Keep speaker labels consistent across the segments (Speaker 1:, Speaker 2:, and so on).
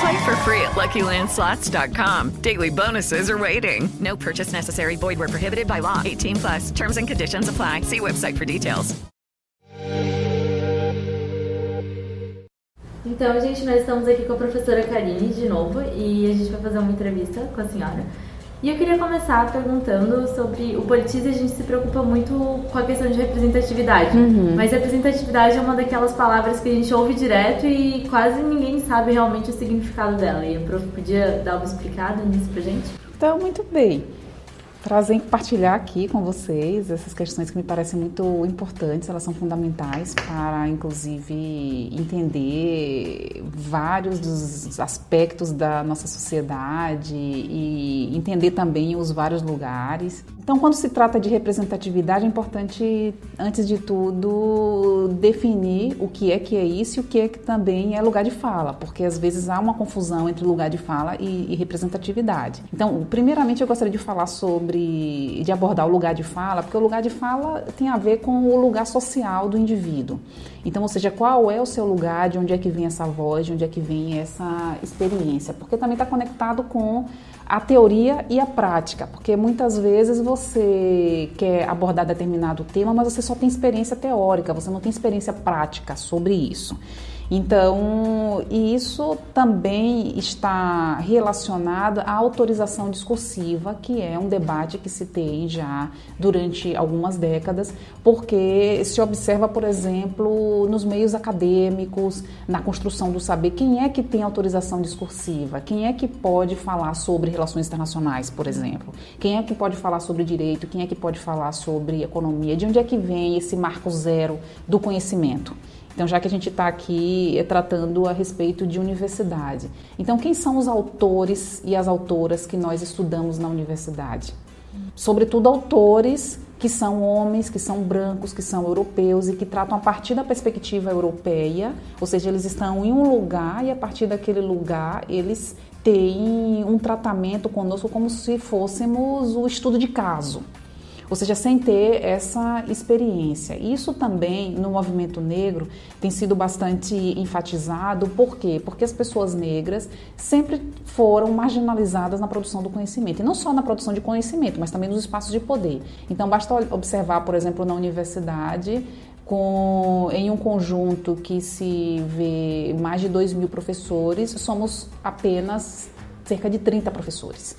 Speaker 1: Play for free at LuckyLandSlots.com. Daily bonuses are waiting. No purchase necessary. Void were prohibited by law. 18 plus. Terms and conditions apply. See website for details.
Speaker 2: Então, gente, nós estamos aqui com a professora Karine de novo e a gente vai fazer uma entrevista com a senhora. E eu queria começar perguntando sobre o Politize, a gente se preocupa muito com a questão de representatividade.
Speaker 3: Uhum.
Speaker 2: Mas representatividade é uma daquelas palavras que a gente ouve direto e quase ninguém sabe realmente o significado dela. E a prof podia dar uma explicada nisso pra gente?
Speaker 3: Então, muito bem. Trazer, compartilhar aqui com vocês essas questões que me parecem muito importantes, elas são fundamentais para, inclusive, entender vários dos aspectos da nossa sociedade e entender também os vários lugares. Então, quando se trata de representatividade, é importante, antes de tudo, definir o que é que é isso e o que é que também é lugar de fala, porque às vezes há uma confusão entre lugar de fala e, e representatividade. Então, primeiramente, eu gostaria de falar sobre de abordar o lugar de fala, porque o lugar de fala tem a ver com o lugar social do indivíduo. Então, ou seja, qual é o seu lugar, de onde é que vem essa voz, de onde é que vem essa experiência, porque também está conectado com a teoria e a prática, porque muitas vezes você quer abordar determinado tema, mas você só tem experiência teórica, você não tem experiência prática sobre isso. Então, isso também está relacionado à autorização discursiva, que é um debate que se tem já durante algumas décadas, porque se observa, por exemplo, nos meios acadêmicos, na construção do saber, quem é que tem autorização discursiva? Quem é que pode falar sobre relações internacionais, por exemplo? Quem é que pode falar sobre direito? Quem é que pode falar sobre economia? De onde é que vem esse marco zero do conhecimento? Então, já que a gente está aqui é, tratando a respeito de universidade. Então, quem são os autores e as autoras que nós estudamos na universidade? Sobretudo autores que são homens, que são brancos, que são europeus e que tratam a partir da perspectiva europeia, ou seja, eles estão em um lugar e a partir daquele lugar eles têm um tratamento conosco como se fôssemos o estudo de caso ou seja, sem ter essa experiência. Isso também no movimento negro tem sido bastante enfatizado, por quê? Porque as pessoas negras sempre foram marginalizadas na produção do conhecimento, e não só na produção de conhecimento, mas também nos espaços de poder. Então, basta observar, por exemplo, na universidade, com, em um conjunto que se vê mais de 2 mil professores, somos apenas cerca de 30 professores.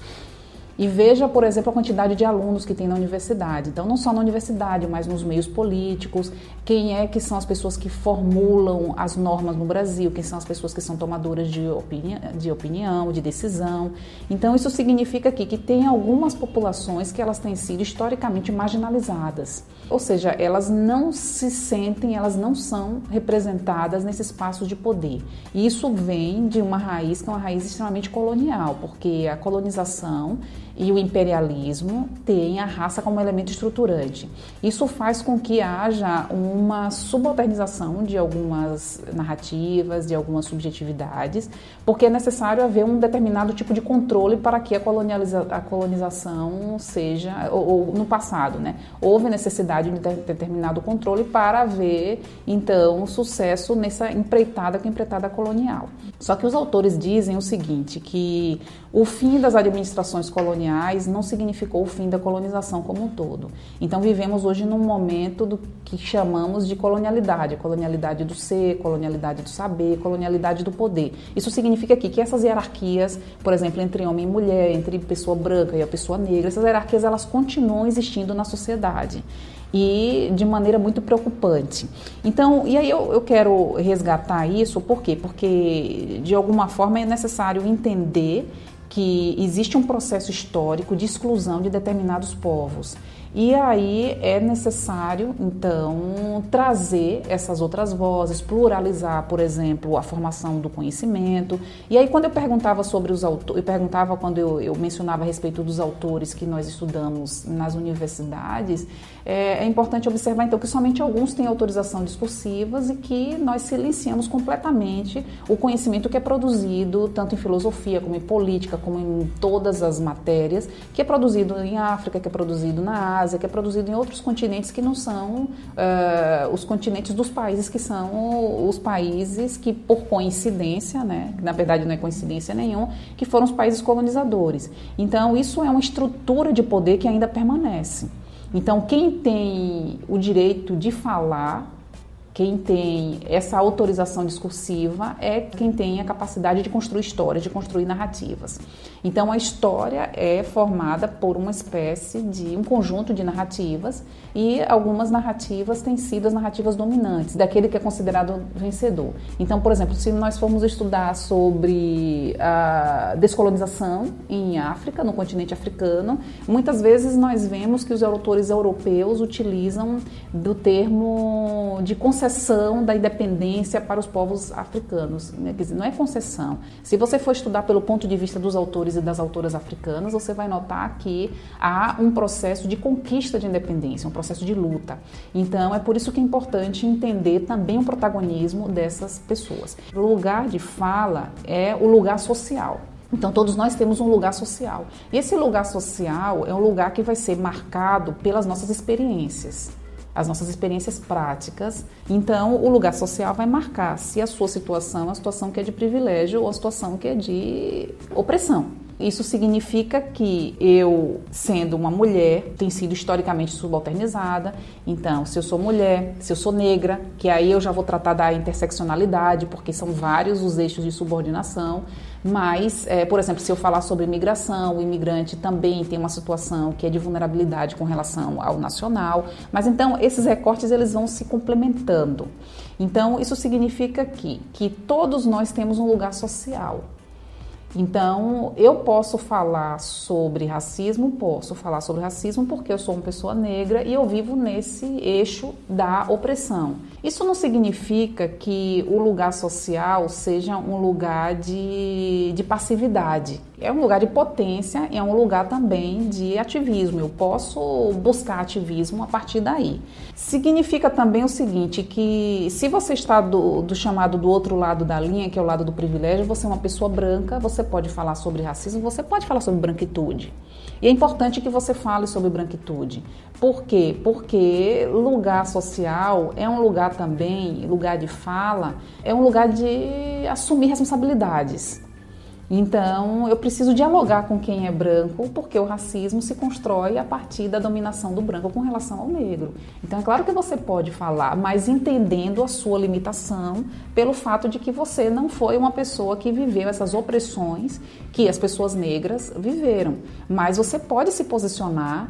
Speaker 3: E veja, por exemplo, a quantidade de alunos que tem na universidade. Então, não só na universidade, mas nos meios políticos, quem é que são as pessoas que formulam as normas no Brasil, quem são as pessoas que são tomadoras de, opini de opinião, de decisão. Então, isso significa aqui que tem algumas populações que elas têm sido historicamente marginalizadas. Ou seja, elas não se sentem, elas não são representadas nesse espaço de poder. E isso vem de uma raiz que é uma raiz extremamente colonial, porque a colonização e o imperialismo têm a raça como elemento estruturante. Isso faz com que haja uma subalternização de algumas narrativas, de algumas subjetividades, porque é necessário haver um determinado tipo de controle para que a, a colonização seja, ou, ou, no passado, né, houve necessidade de determinado controle para haver, então, sucesso nessa empreitada que empreitada colonial. Só que os autores dizem o seguinte, que o fim das administrações coloniais não significou o fim da colonização como um todo. Então vivemos hoje num momento do que chamamos de colonialidade, colonialidade do ser, colonialidade do saber, colonialidade do poder. Isso significa aqui que essas hierarquias, por exemplo, entre homem e mulher, entre pessoa branca e a pessoa negra, essas hierarquias elas continuam existindo na sociedade. e de maneira muito preocupante. Então, e aí eu, eu quero resgatar isso, por quê? Porque de alguma forma é necessário entender que existe um processo histórico de exclusão de determinados povos. E aí é necessário, então, trazer essas outras vozes, pluralizar, por exemplo, a formação do conhecimento. E aí, quando eu perguntava sobre os autores, eu perguntava quando eu, eu mencionava a respeito dos autores que nós estudamos nas universidades, é, é, importante observar, então, que somente alguns têm autorização discursivas e que nós silenciamos completamente o conhecimento que é produzido, tanto em filosofia, como em política, como em todas as matérias, que é produzido em África, que é produzido na Ásia, que é produzido em outros continentes que não são uh, os continentes dos países que são os países que, por coincidência, né, na verdade não é coincidência nenhuma, que foram os países colonizadores. Então, isso é uma estrutura de poder que ainda permanece. Então, quem tem o direito de falar quem tem essa autorização discursiva é quem tem a capacidade de construir histórias, de construir narrativas. Então a história é formada por uma espécie de um conjunto de narrativas e algumas narrativas têm sido as narrativas dominantes, daquele que é considerado vencedor. Então, por exemplo, se nós formos estudar sobre a descolonização em África, no continente africano, muitas vezes nós vemos que os autores europeus utilizam do termo de concessão da independência para os povos africanos. Né? Quer dizer, não é concessão. Se você for estudar pelo ponto de vista dos autores e das autoras africanas, você vai notar que há um processo de conquista de independência, um processo de luta. Então, é por isso que é importante entender também o protagonismo dessas pessoas. O lugar de fala é o lugar social. Então, todos nós temos um lugar social. E esse lugar social é um lugar que vai ser marcado pelas nossas experiências as nossas experiências práticas. Então, o lugar social vai marcar se a sua situação é uma situação que é de privilégio ou a situação que é de opressão. Isso significa que eu, sendo uma mulher, tenho sido historicamente subalternizada. Então, se eu sou mulher, se eu sou negra, que aí eu já vou tratar da interseccionalidade, porque são vários os eixos de subordinação. Mas, é, por exemplo, se eu falar sobre imigração, o imigrante também tem uma situação que é de vulnerabilidade com relação ao nacional. Mas então esses recortes eles vão se complementando. Então, isso significa que, que todos nós temos um lugar social. Então, eu posso falar sobre racismo, posso falar sobre racismo porque eu sou uma pessoa negra e eu vivo nesse eixo da opressão. Isso não significa que o lugar social seja um lugar de, de passividade. É um lugar de potência e é um lugar também de ativismo. Eu posso buscar ativismo a partir daí. Significa também o seguinte, que se você está do, do chamado do outro lado da linha, que é o lado do privilégio, você é uma pessoa branca, você pode falar sobre racismo, você pode falar sobre branquitude. E é importante que você fale sobre branquitude. Por quê? Porque lugar social é um lugar também, lugar de fala, é um lugar de assumir responsabilidades. Então, eu preciso dialogar com quem é branco, porque o racismo se constrói a partir da dominação do branco com relação ao negro. Então, é claro que você pode falar, mas entendendo a sua limitação pelo fato de que você não foi uma pessoa que viveu essas opressões que as pessoas negras viveram. Mas você pode se posicionar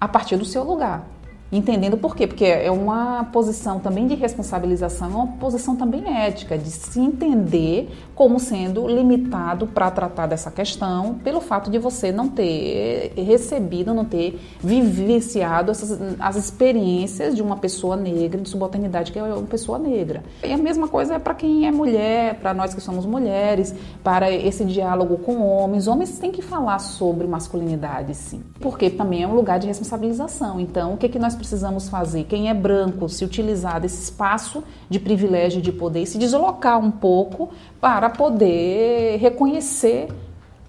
Speaker 3: a partir do seu lugar. Entendendo por quê? Porque é uma posição também de responsabilização, é uma posição também ética, de se entender como sendo limitado para tratar dessa questão pelo fato de você não ter recebido, não ter vivenciado essas, as experiências de uma pessoa negra, de subalternidade, que é uma pessoa negra. E a mesma coisa é para quem é mulher, para nós que somos mulheres, para esse diálogo com homens. Homens têm que falar sobre masculinidade, sim, porque também é um lugar de responsabilização. Então, o que, é que nós precisamos fazer? Quem é branco, se utilizar desse espaço de privilégio de poder e se deslocar um pouco para poder reconhecer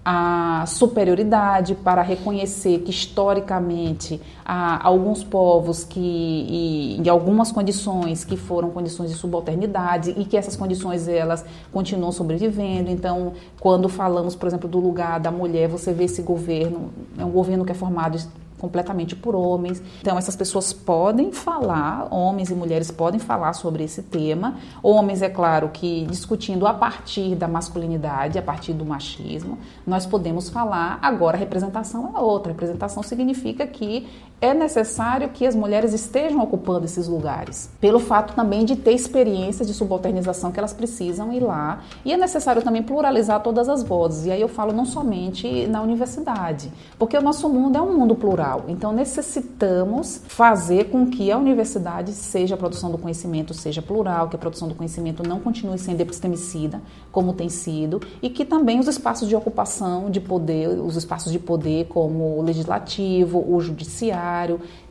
Speaker 3: a superioridade, para reconhecer que historicamente há alguns povos que em algumas condições que foram condições de subalternidade e que essas condições elas continuam sobrevivendo. Então, quando falamos, por exemplo, do lugar da mulher, você vê esse governo, é um governo que é formado completamente por homens. Então, essas pessoas podem falar, homens e mulheres podem falar sobre esse tema. Homens, é claro, que discutindo a partir da masculinidade, a partir do machismo, nós podemos falar. Agora, representação é outra. Representação significa que é necessário que as mulheres estejam ocupando esses lugares, pelo fato também de ter experiências de subalternização que elas precisam ir lá. E é necessário também pluralizar todas as vozes. E aí eu falo não somente na universidade, porque o nosso mundo é um mundo plural. Então necessitamos fazer com que a universidade seja a produção do conhecimento seja plural, que a produção do conhecimento não continue sendo epistemicida, como tem sido, e que também os espaços de ocupação de poder, os espaços de poder como o legislativo, o judiciário,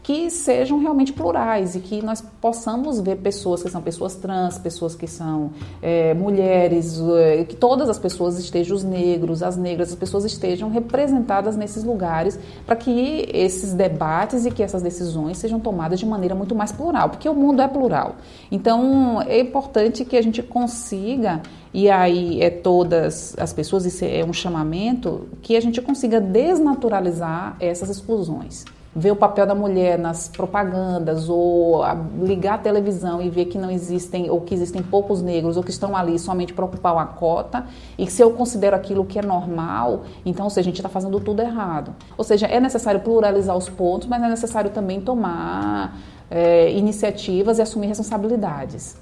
Speaker 3: que sejam realmente plurais e que nós possamos ver pessoas que são pessoas trans, pessoas que são é, mulheres, é, que todas as pessoas estejam, os negros, as negras, as pessoas estejam representadas nesses lugares para que esses debates e que essas decisões sejam tomadas de maneira muito mais plural, porque o mundo é plural. Então é importante que a gente consiga e aí é todas as pessoas, isso é um chamamento, que a gente consiga desnaturalizar essas exclusões ver o papel da mulher nas propagandas ou ligar a televisão e ver que não existem ou que existem poucos negros ou que estão ali somente para ocupar uma cota e se eu considero aquilo que é normal, então, ou seja, a gente está fazendo tudo errado. Ou seja, é necessário pluralizar os pontos, mas é necessário também tomar é, iniciativas e assumir responsabilidades.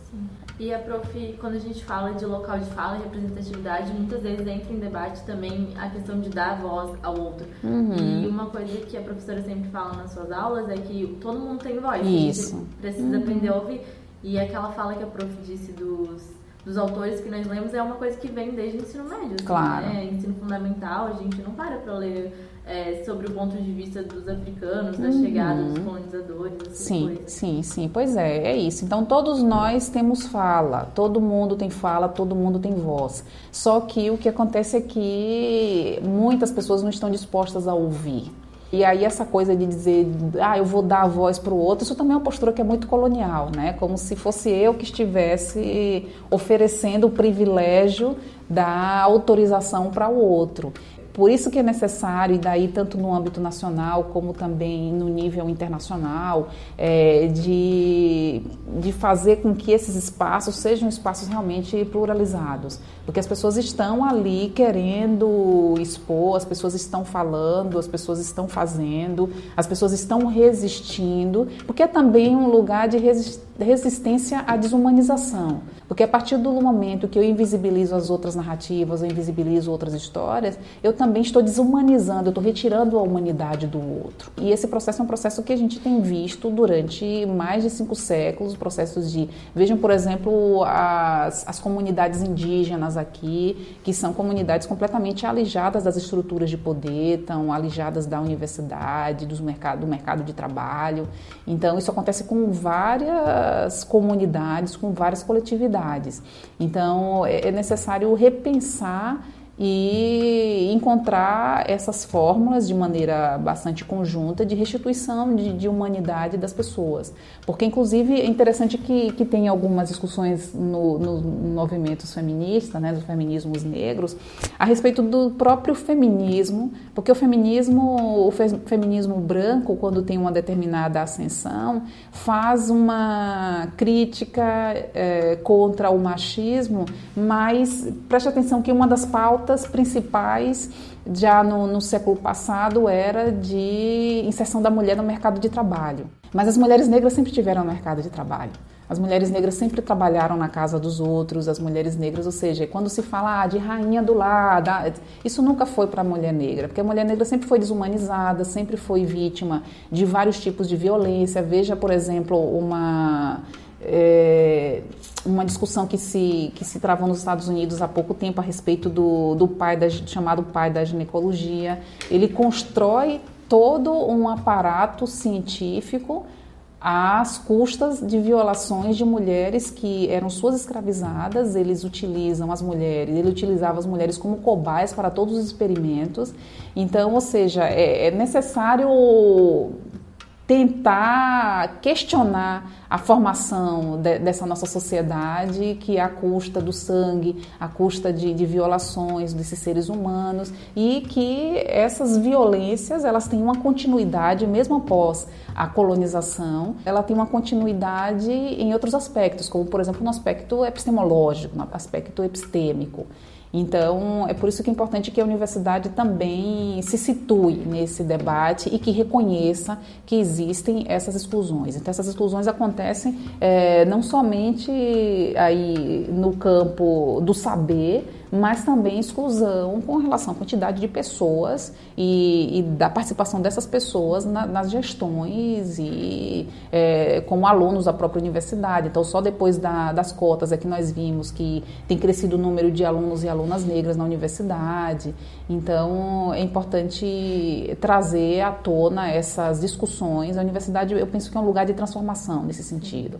Speaker 2: E a prof, quando a gente fala de local de fala e representatividade, muitas vezes entra em debate também a questão de dar voz ao outro. Uhum. E uma coisa que a professora sempre fala nas suas aulas é que todo mundo tem voz.
Speaker 3: Isso.
Speaker 2: Precisa uhum. aprender a ouvir. E aquela fala que a prof disse dos, dos autores que nós lemos é uma coisa que vem desde o ensino médio. Assim,
Speaker 3: claro.
Speaker 2: Né? Ensino fundamental, a gente não para para ler é, sobre o ponto de vista dos africanos, da uhum. chegada dos colonizadores.
Speaker 3: Sim,
Speaker 2: coisas.
Speaker 3: sim, sim. Pois é, é isso. Então todos nós temos fala, todo mundo tem fala, todo mundo tem voz. Só que o que acontece é que muitas pessoas não estão dispostas a ouvir. E aí essa coisa de dizer, ah, eu vou dar a voz para o outro, isso também é uma postura que é muito colonial, né? Como se fosse eu que estivesse oferecendo o privilégio da autorização para o outro. Por isso que é necessário, e daí tanto no âmbito nacional como também no nível internacional, é, de, de fazer com que esses espaços sejam espaços realmente pluralizados. Porque as pessoas estão ali querendo expor, as pessoas estão falando, as pessoas estão fazendo, as pessoas estão resistindo, porque é também um lugar de resistência à desumanização. Porque a partir do momento que eu invisibilizo as outras narrativas, eu invisibilizo outras histórias, eu também estou desumanizando, eu estou retirando a humanidade do outro. E esse processo é um processo que a gente tem visto durante mais de cinco séculos, processos de... Vejam, por exemplo, as, as comunidades indígenas aqui, que são comunidades completamente alijadas das estruturas de poder, estão alijadas da universidade, dos mercado, do mercado de trabalho. Então, isso acontece com várias comunidades, com várias coletividades. Então, é, é necessário repensar e encontrar essas fórmulas de maneira bastante conjunta de restituição de, de humanidade das pessoas. Porque, inclusive, é interessante que, que tem algumas discussões no, no, no movimentos feministas, né, dos feminismos negros, a respeito do próprio feminismo, porque o feminismo, o fe, feminismo branco, quando tem uma determinada ascensão, faz uma crítica é, contra o machismo, mas preste atenção que uma das pautas pautas principais já no, no, século passado era de inserção da mulher no mercado de trabalho. Mas as mulheres negras sempre tiveram no mercado de trabalho. As mulheres negras sempre trabalharam na casa dos outros, as mulheres negras, ou seja, quando se fala ah, de rainha do lar, isso nunca foi para a mulher negra, porque a mulher negra sempre foi desumanizada, sempre foi vítima de vários tipos de violência. Veja, por exemplo, uma é, uma discussão que se, que se travou nos Estados Unidos há pouco tempo a respeito do, do pai da, chamado pai da ginecologia. Ele constrói todo um aparato científico às custas de violações de mulheres que eram suas escravizadas, eles utilizam as mulheres, ele utilizava as mulheres como cobaias para todos os experimentos. Então, ou seja, é, é necessário tentar questionar a formação de, dessa nossa sociedade que é a custa do sangue, a custa de, de, violações desses seres humanos e que essas violências elas têm uma continuidade mesmo após a colonização, ela tem uma continuidade em outros aspectos, como por exemplo no aspecto epistemológico, no aspecto epistêmico. Então, é por isso que é importante que a universidade também se situe nesse debate e que reconheça que existem essas exclusões. Então, essas exclusões acontecem é, não somente aí no campo do saber, mas também exclusão com relação à quantidade de pessoas e, e da participação dessas pessoas na, nas gestões e é, como alunos da própria universidade. Então, só depois da, das cotas é que nós vimos que tem crescido o número de alunos e alunas negras na universidade. Então, é importante trazer à tona essas discussões. A universidade, eu penso que é um lugar de transformação nesse sentido.